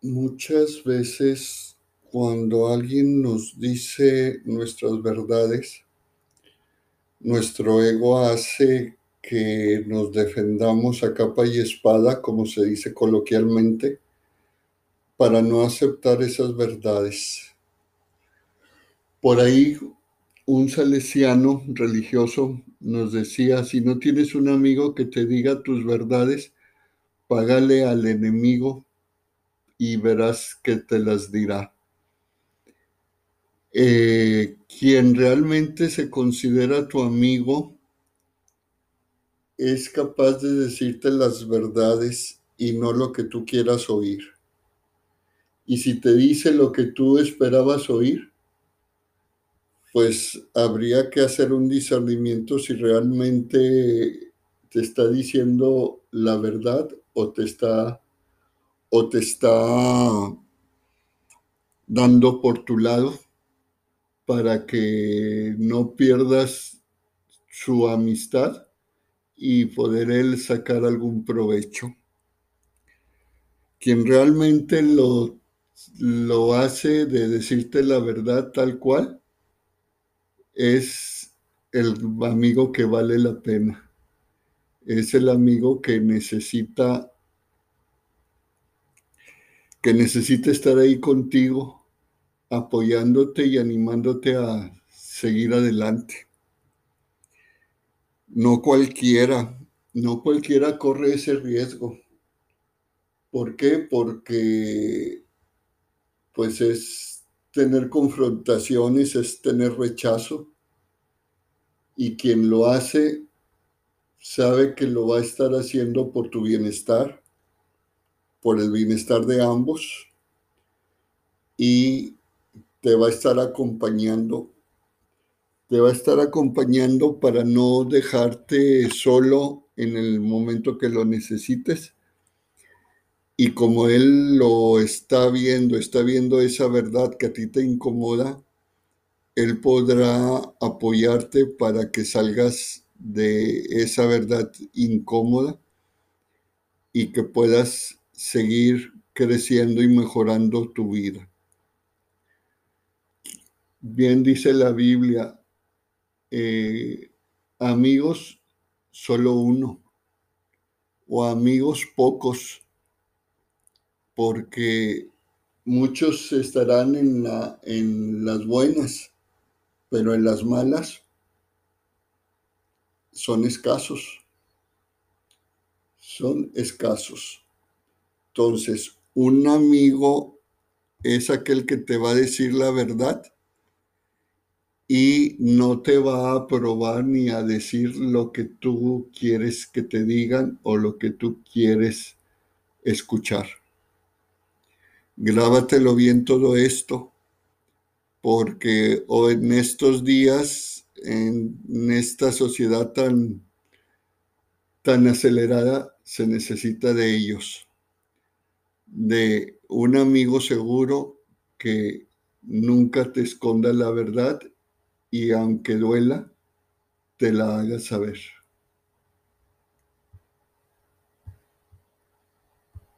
Muchas veces cuando alguien nos dice nuestras verdades, nuestro ego hace que nos defendamos a capa y espada, como se dice coloquialmente, para no aceptar esas verdades. Por ahí un salesiano religioso nos decía, si no tienes un amigo que te diga tus verdades, págale al enemigo y verás que te las dirá. Eh, quien realmente se considera tu amigo es capaz de decirte las verdades y no lo que tú quieras oír. Y si te dice lo que tú esperabas oír, pues habría que hacer un discernimiento si realmente te está diciendo la verdad o te está o te está dando por tu lado para que no pierdas su amistad y poder él sacar algún provecho. Quien realmente lo, lo hace de decirte la verdad tal cual es el amigo que vale la pena. Es el amigo que necesita que necesita estar ahí contigo, apoyándote y animándote a seguir adelante. No cualquiera, no cualquiera corre ese riesgo. ¿Por qué? Porque pues es tener confrontaciones, es tener rechazo. Y quien lo hace sabe que lo va a estar haciendo por tu bienestar por el bienestar de ambos y te va a estar acompañando, te va a estar acompañando para no dejarte solo en el momento que lo necesites. Y como Él lo está viendo, está viendo esa verdad que a ti te incomoda, Él podrá apoyarte para que salgas de esa verdad incómoda y que puedas seguir creciendo y mejorando tu vida. Bien dice la Biblia, eh, amigos solo uno o amigos pocos, porque muchos estarán en, la, en las buenas, pero en las malas son escasos. Son escasos. Entonces, un amigo es aquel que te va a decir la verdad y no te va a probar ni a decir lo que tú quieres que te digan o lo que tú quieres escuchar. Grábatelo bien todo esto, porque en estos días, en esta sociedad tan, tan acelerada, se necesita de ellos de un amigo seguro que nunca te esconda la verdad y aunque duela, te la haga saber.